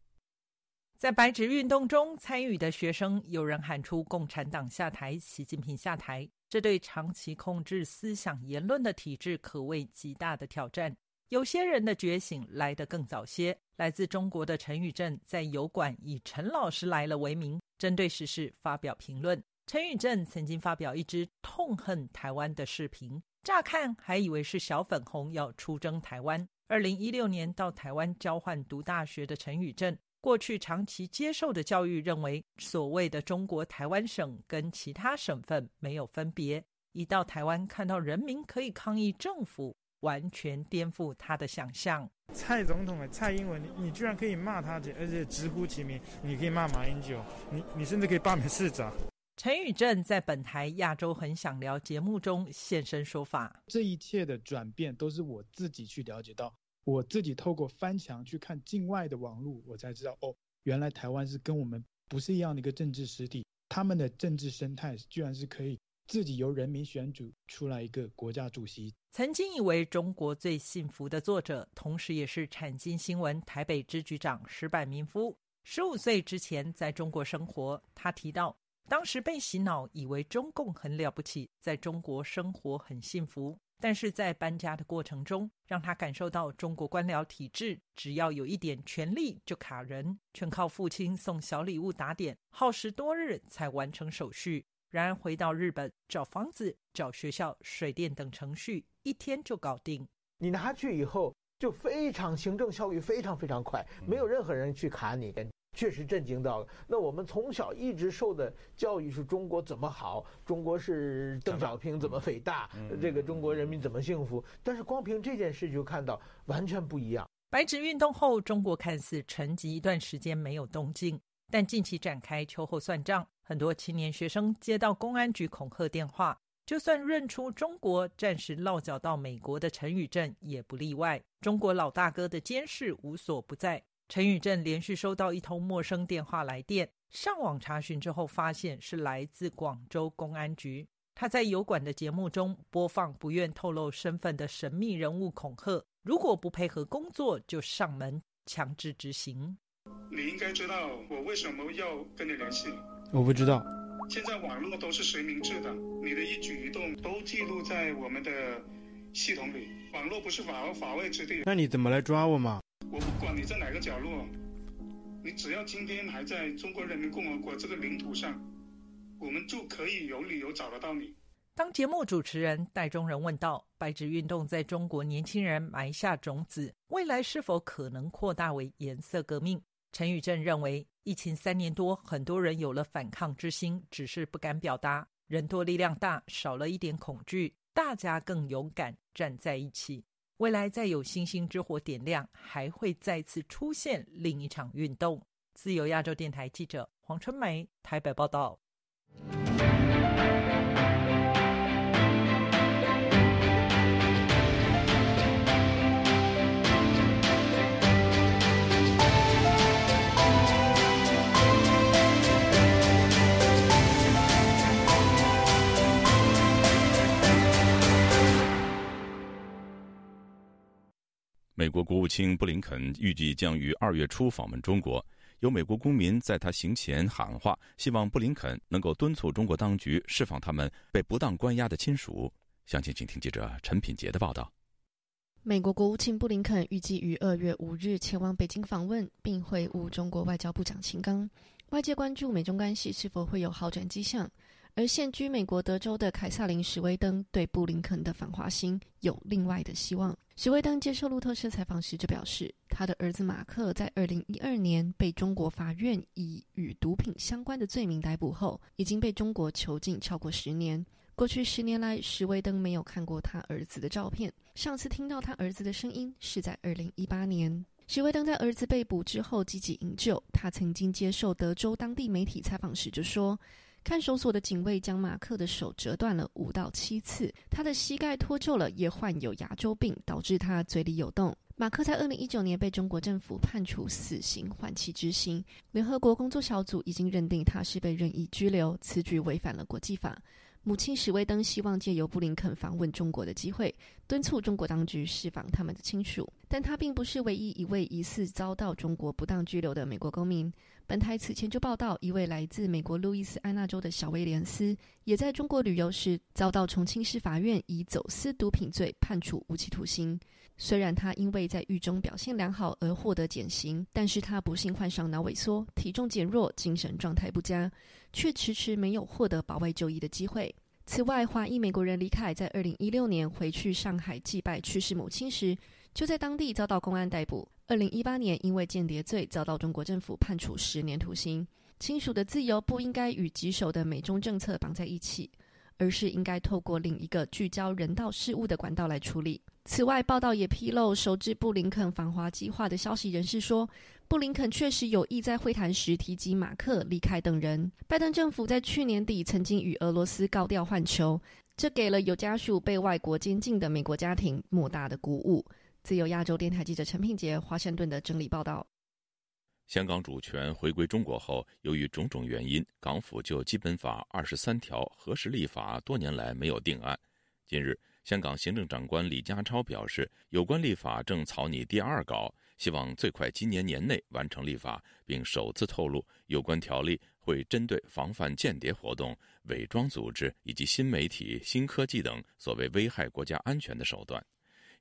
在白纸运动中参与的学生，有人喊出“共产党下台，习近平下台”。这对长期控制思想言论的体制可谓极大的挑战。有些人的觉醒来得更早些。来自中国的陈宇正在油管以“陈老师来了”为名，针对时事发表评论。陈宇正曾经发表一支痛恨台湾的视频，乍看还以为是小粉红要出征台湾。二零一六年到台湾交换读大学的陈宇正。过去长期接受的教育认为，所谓的中国台湾省跟其他省份没有分别。一到台湾，看到人民可以抗议政府，完全颠覆他的想象。蔡总统的蔡英文，你居然可以骂他，而且直呼其名。你可以骂马英九，你你甚至可以罢免市长。陈宇正在本台《亚洲很想聊》节目中现身说法，这一切的转变都是我自己去了解到。我自己透过翻墙去看境外的网络，我才知道哦，原来台湾是跟我们不是一样的一个政治实体。他们的政治生态居然是可以自己由人民选举出来一个国家主席。曾经以为中国最幸福的作者，同时也是产经新闻台北支局长石柏明夫，十五岁之前在中国生活。他提到，当时被洗脑，以为中共很了不起，在中国生活很幸福。但是在搬家的过程中，让他感受到中国官僚体制，只要有一点权力就卡人，全靠父亲送小礼物打点，耗时多日才完成手续。然而回到日本，找房子、找学校、水电等程序，一天就搞定。你拿去以后，就非常行政效率非常非常快，没有任何人去卡你。确实震惊到了。那我们从小一直受的教育是中国怎么好，中国是邓小平怎么伟大，这个中国人民怎么幸福。但是光凭这件事就看到完全不一样。白纸运动后，中国看似沉寂一段时间没有动静，但近期展开秋后算账。很多青年学生接到公安局恐吓电话，就算认出中国暂时落脚到美国的陈宇正也不例外。中国老大哥的监视无所不在。陈宇正连续收到一通陌生电话来电，上网查询之后，发现是来自广州公安局。他在油管的节目中播放不愿透露身份的神秘人物恐吓，如果不配合工作，就上门强制执行。你应该知道我为什么要跟你联系。我不知道。现在网络都是实名制的，你的一举一动都记录在我们的系统里，网络不是法法外之地。那你怎么来抓我嘛？我不管你在哪个角落，你只要今天还在中国人民共和国这个领土上，我们就可以有理由找得到你。当节目主持人戴中仁问道：“白纸运动在中国年轻人埋下种子，未来是否可能扩大为颜色革命？”陈宇正认为，疫情三年多，很多人有了反抗之心，只是不敢表达。人多力量大，少了一点恐惧，大家更勇敢站在一起。未来再有星星之火点亮，还会再次出现另一场运动。自由亚洲电台记者黄春梅台北报道。美国国务卿布林肯预计将于二月初访问中国。有美国公民在他行前喊话，希望布林肯能够敦促中国当局释放他们被不当关押的亲属。详情，请听记者陈品杰的报道。美国国务卿布林肯预计于二月五日前往北京访问，并会晤中国外交部长秦刚。外界关注美中关系是否会有好转迹象。而现居美国德州的凯撒琳·史威登对布林肯的访华心有另外的希望。史威登接受路透社采访时就表示，他的儿子马克在二零一二年被中国法院以与毒品相关的罪名逮捕后，已经被中国囚禁超过十年。过去十年来，史威登没有看过他儿子的照片，上次听到他儿子的声音是在二零一八年。史威登在儿子被捕之后积极营救，他曾经接受德州当地媒体采访时就说。看守所的警卫将马克的手折断了五到七次，他的膝盖脱臼了，也患有牙周病，导致他嘴里有洞。马克在二零一九年被中国政府判处死刑，缓期执行。联合国工作小组已经认定他是被任意拘留，此举违反了国际法。母亲史威登希望借由布林肯访问中国的机会，敦促中国当局释放他们的亲属。但他并不是唯一一位疑似遭到中国不当拘留的美国公民。本台此前就报道，一位来自美国路易斯安那州的小威廉斯，也在中国旅游时遭到重庆市法院以走私毒品罪判处无期徒刑。虽然他因为在狱中表现良好而获得减刑，但是他不幸患上脑萎缩，体重减弱，精神状态不佳，却迟迟没有获得保外就医的机会。此外，华裔美国人李凯在二零一六年回去上海祭拜去世母亲时，就在当地遭到公安逮捕。二零一八年，因为间谍罪遭到中国政府判处十年徒刑。亲属的自由不应该与棘手的美中政策绑在一起，而是应该透过另一个聚焦人道事务的管道来处理。此外，报道也披露，熟知布林肯访华计划的消息人士说，布林肯确实有意在会谈时提及马克、李凯等人。拜登政府在去年底曾经与俄罗斯高调换球，这给了有家属被外国监禁的美国家庭莫大的鼓舞。自由亚洲电台记者陈品杰华盛顿的整理报道：香港主权回归中国后，由于种种原因，港府就《基本法》二十三条核实立法多年来没有定案。近日，香港行政长官李家超表示，有关立法正草拟第二稿，希望最快今年年内完成立法，并首次透露有关条例会针对防范间谍活动、伪装组织以及新媒体、新科技等所谓危害国家安全的手段。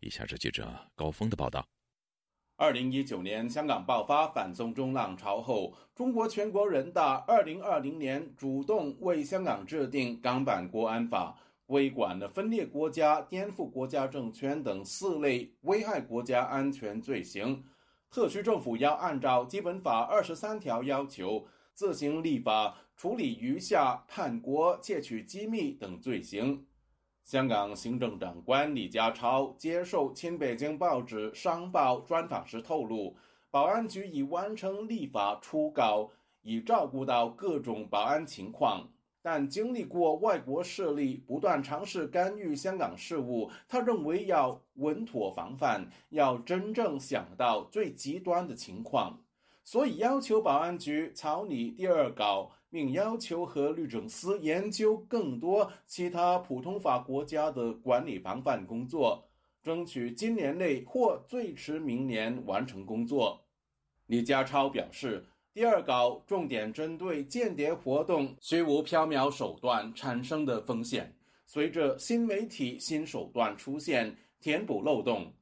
以下是记者高峰的报道。二零一九年香港爆发反送中浪潮后，中国全国人大二零二零年主动为香港制定港版国安法，规管了分裂国家、颠覆国家政权等四类危害国家安全罪行。特区政府要按照基本法二十三条要求，自行立法处理余下叛国、窃取机密等罪行。香港行政长官李家超接受亲北京报纸《商报》专访时透露，保安局已完成立法初稿，已照顾到各种保安情况。但经历过外国势力不断尝试干预香港事务，他认为要稳妥防范，要真正想到最极端的情况，所以要求保安局草拟第二稿。并要求和律政司研究更多其他普通法国家的管理防范工作，争取今年内或最迟明年完成工作。李家超表示，第二稿重点针对间谍活动虚无缥缈手段产生的风险，随着新媒体新手段出现，填补漏洞。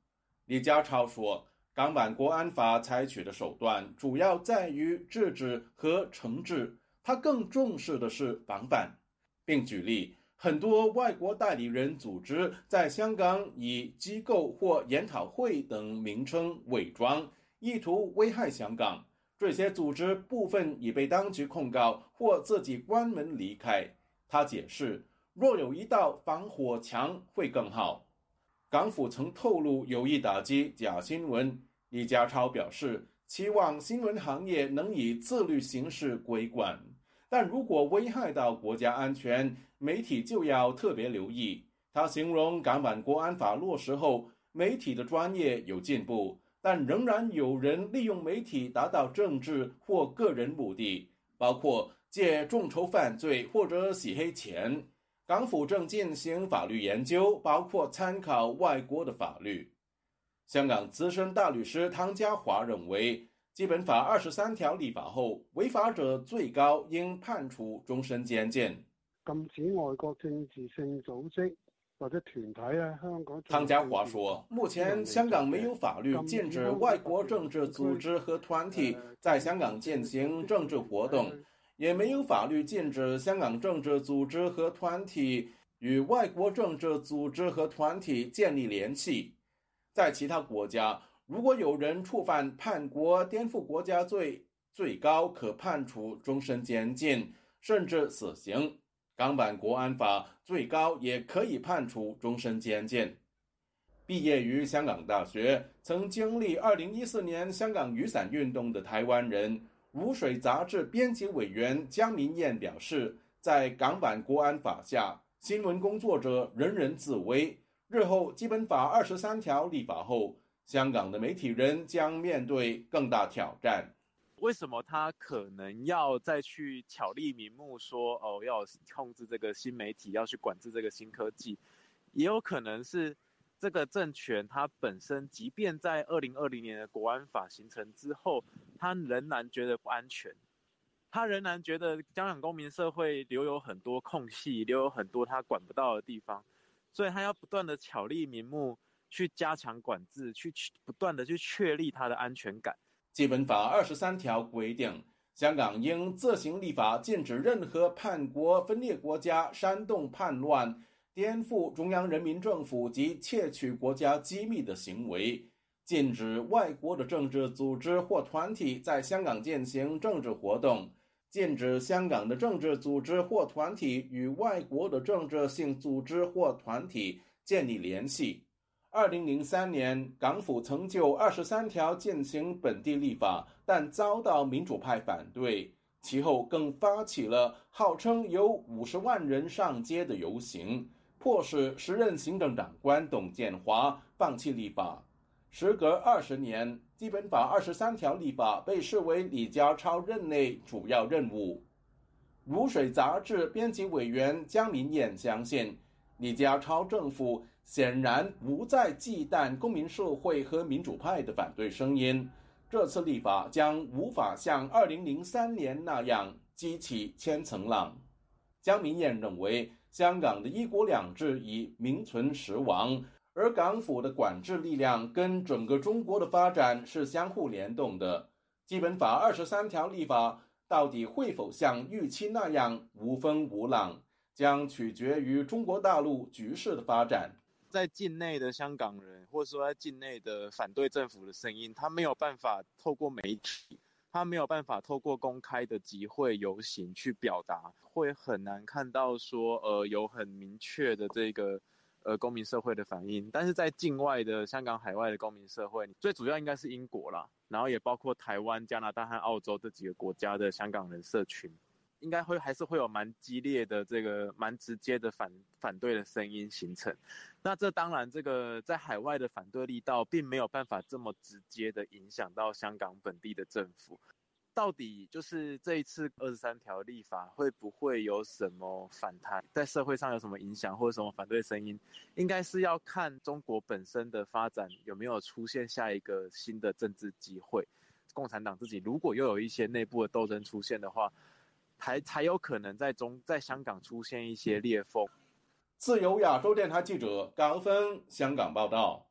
李家超说，港版国安法采取的手段主要在于制止和惩治，他更重视的是防范，并举例。很多外国代理人组织在香港以机构或研讨会等名称伪装，意图危害香港。这些组织部分已被当局控告或自己关门离开。他解释，若有一道防火墙会更好。港府曾透露有意打击假新闻。李家超表示，期望新闻行业能以自律形式规管，但如果危害到国家安全，媒体就要特别留意。他形容港版国安法落实后，媒体的专业有进步，但仍然有人利用媒体达到政治或个人目的，包括借众筹犯罪或者洗黑钱。港府正进行法律研究，包括参考外国的法律。香港资深大律师汤家华认为，《基本法》二十三条立法后，违法者最高应判处终身监禁。禁止外国政治性组织或者团体喺香港。汤家华说：“目前香港没有法律禁止外国政治组织和团体在香港进行政治活动，也没有法律禁止香港政治组织和团体与外国政治组织和团体建立联系。在其他国家，如果有人触犯叛国、颠覆国家罪，最高可判处终身监禁，甚至死刑。”港版国安法最高也可以判处终身监禁。毕业于香港大学，曾经历2014年香港雨伞运动的台湾人，《如水》杂志编辑委员江明燕表示，在港版国安法下，新闻工作者人人自危。日后《基本法》二十三条立法后，香港的媒体人将面对更大挑战。为什么他可能要再去巧立名目说哦，要控制这个新媒体，要去管制这个新科技？也有可能是这个政权它本身，即便在二零二零年的国安法形成之后，他仍然觉得不安全，他仍然觉得香港公民社会留有很多空隙，留有很多他管不到的地方，所以他要不断的巧立名目去加强管制，去不断的去确立他的安全感。基本法二十三条规定，香港应自行立法禁止任何叛国、分裂国家、煽动叛乱、颠覆中央人民政府及窃取国家机密的行为；禁止外国的政治组织或团体在香港进行政治活动；禁止香港的政治组织或团体与外国的政治性组织或团体建立联系。二零零三年，港府曾就二十三条进行本地立法，但遭到民主派反对。其后更发起了号称有五十万人上街的游行，迫使时任行政长官董建华放弃立法。时隔二十年，基本法二十三条立法被视为李家超任内主要任务。如水杂志编辑委员江明燕相信，李家超政府。显然不再忌惮公民社会和民主派的反对声音。这次立法将无法像2003年那样激起千层浪。江明燕认为，香港的一国两制已名存实亡，而港府的管制力量跟整个中国的发展是相互联动的。基本法二十三条立法到底会否像预期那样无风无浪，将取决于中国大陆局势的发展。在境内的香港人，或者说在境内的反对政府的声音，他没有办法透过媒体，他没有办法透过公开的集会游行去表达，会很难看到说，呃，有很明确的这个，呃，公民社会的反应。但是在境外的香港、海外的公民社会，最主要应该是英国啦，然后也包括台湾、加拿大和澳洲这几个国家的香港人社群。应该会还是会有蛮激烈的这个蛮直接的反反对的声音形成，那这当然这个在海外的反对力道并没有办法这么直接的影响到香港本地的政府，到底就是这一次二十三条立法会不会有什么反弹，在社会上有什么影响或者什么反对声音，应该是要看中国本身的发展有没有出现下一个新的政治机会，共产党自己如果又有一些内部的斗争出现的话。才才有可能在中在香港出现一些裂缝。自由亚洲电台记者高峰香港报道。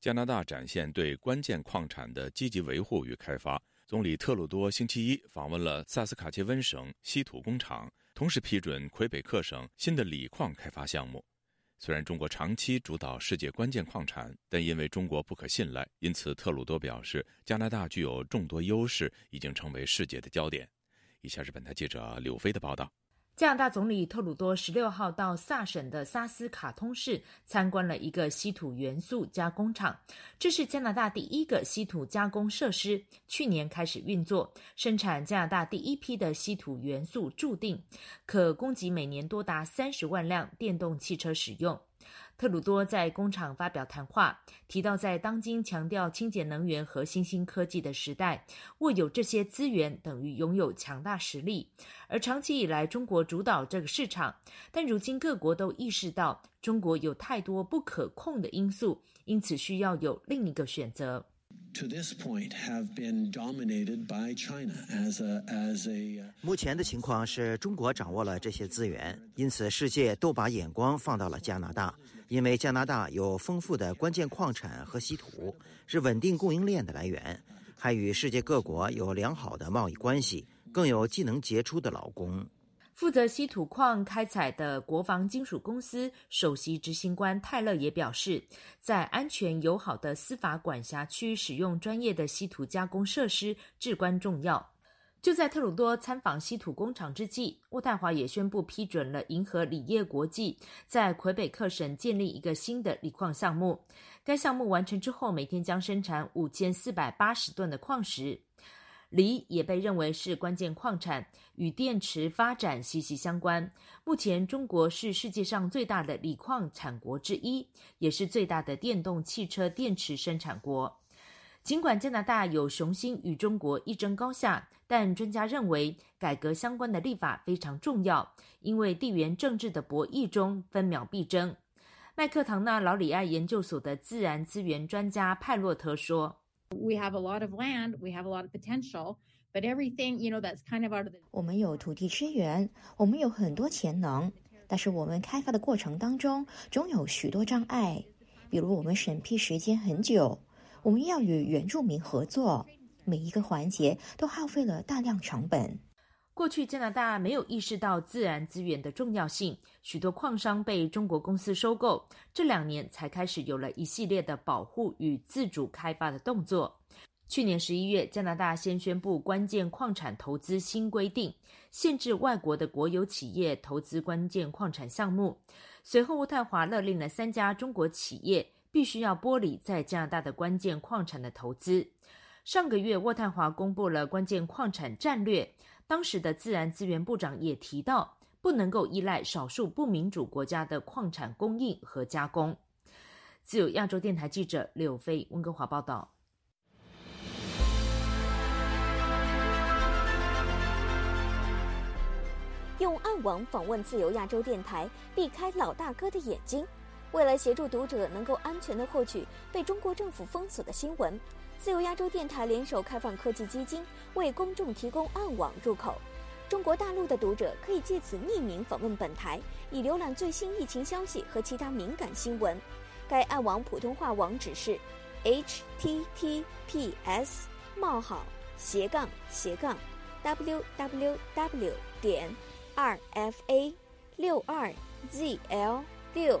加拿大展现对关键矿产的积极维护与开发。总理特鲁多星期一访问了萨斯卡切温省稀土工厂，同时批准魁北克省新的锂矿开发项目。虽然中国长期主导世界关键矿产，但因为中国不可信赖，因此特鲁多表示，加拿大具有众多优势，已经成为世界的焦点。以下是本台记者柳飞的报道。加拿大总理特鲁多十六号到萨省的萨斯卡通市参观了一个稀土元素加工厂，这是加拿大第一个稀土加工设施，去年开始运作，生产加拿大第一批的稀土元素注定可供给每年多达三十万辆电动汽车使用。特鲁多在工厂发表谈话，提到在当今强调清洁能源和新兴科技的时代，握有这些资源等于拥有强大实力。而长期以来，中国主导这个市场，但如今各国都意识到中国有太多不可控的因素，因此需要有另一个选择。目前的情况是中国掌握了这些资源，因此世界都把眼光放到了加拿大。因为加拿大有丰富的关键矿产和稀土，是稳定供应链的来源，还与世界各国有良好的贸易关系，更有技能杰出的劳工。负责稀土矿开采的国防金属公司首席执行官泰勒也表示，在安全友好的司法管辖区使用专业的稀土加工设施至关重要。就在特鲁多参访稀土工厂之际，渥太华也宣布批准了银河锂业国际在魁北克省建立一个新的锂矿项目。该项目完成之后，每天将生产五千四百八十吨的矿石。锂也被认为是关键矿产，与电池发展息息相关。目前，中国是世界上最大的锂矿产国之一，也是最大的电动汽车电池生产国。尽管加拿大有雄心与中国一争高下，但专家认为改革相关的立法非常重要，因为地缘政治的博弈中分秒必争。麦克唐纳劳里埃研究所的自然资源专家派洛特说：“We have a lot of land, we have a lot of potential, but everything, you know, that's kind of out of the。”我们有土地资源，我们有很多潜能，但是我们开发的过程当中总有许多障碍，比如我们审批时间很久。我们要与原住民合作，每一个环节都耗费了大量成本。过去加拿大没有意识到自然资源的重要性，许多矿商被中国公司收购。这两年才开始有了一系列的保护与自主开发的动作。去年十一月，加拿大先宣布关键矿产投资新规定，限制外国的国有企业投资关键矿产项目。随后，渥太华勒令了三家中国企业。必须要剥离在加拿大的关键矿产的投资。上个月，渥太华公布了关键矿产战略，当时的自然资源部长也提到，不能够依赖少数不民主国家的矿产供应和加工。自由亚洲电台记者柳飞温哥华报道。用暗网访问自由亚洲电台，避开老大哥的眼睛。为了协助读者能够安全地获取被中国政府封锁的新闻，自由亚洲电台联手开放科技基金为公众提供暗网入口。中国大陆的读者可以借此匿名访问本台，以浏览最新疫情消息和其他敏感新闻。该暗网普通话网址是：https: 冒号斜杠斜杠 www 点 rfa 六二 zl 六。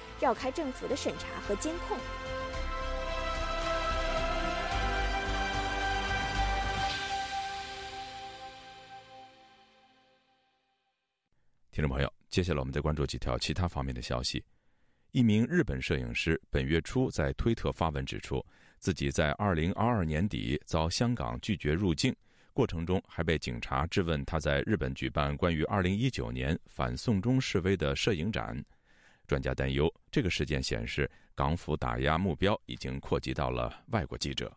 绕开政府的审查和监控。听众朋友，接下来我们再关注几条其他方面的消息。一名日本摄影师本月初在推特发文指出，自己在二零二二年底遭香港拒绝入境，过程中还被警察质问他在日本举办关于二零一九年反送中示威的摄影展。专家担忧，这个事件显示港府打压目标已经扩及到了外国记者。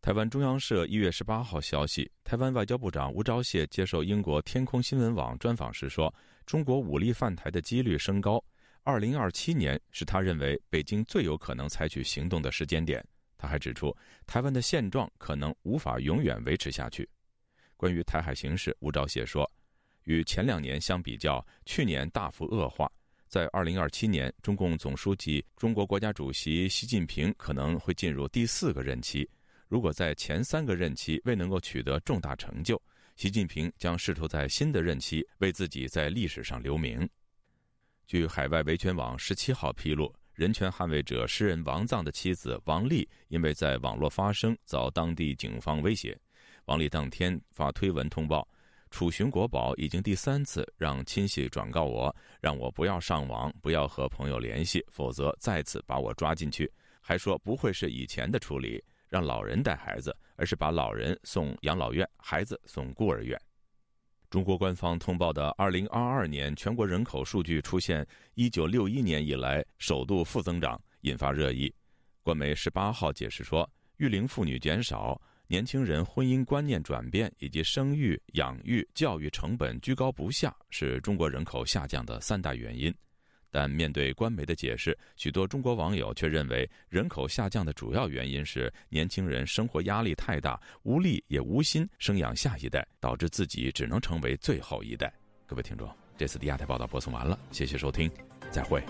台湾中央社一月十八号消息，台湾外交部长吴钊燮接受英国天空新闻网专访时说：“中国武力犯台的几率升高，二零二七年是他认为北京最有可能采取行动的时间点。”他还指出，台湾的现状可能无法永远维持下去。关于台海形势，吴钊燮说：“与前两年相比较，去年大幅恶化。在二零二七年，中共总书记、中国国家主席习近平可能会进入第四个任期。”如果在前三个任期未能够取得重大成就，习近平将试图在新的任期为自己在历史上留名。据海外维权网十七号披露，人权捍卫者诗人王藏的妻子王丽因为在网络发声遭当地警方威胁，王丽当天发推文通报：“楚寻国宝已经第三次让亲戚转告我，让我不要上网，不要和朋友联系，否则再次把我抓进去。”还说不会是以前的处理。让老人带孩子，而是把老人送养老院，孩子送孤儿院。中国官方通报的2022年全国人口数据出现1961年以来首度负增长，引发热议。官媒18号解释说，育龄妇女减少、年轻人婚姻观念转变以及生育、养育、教育成本居高不下，是中国人口下降的三大原因。但面对官媒的解释，许多中国网友却认为，人口下降的主要原因是年轻人生活压力太大，无力也无心生养下一代，导致自己只能成为最后一代。各位听众，这次的亚太报道播送完了，谢谢收听，再会。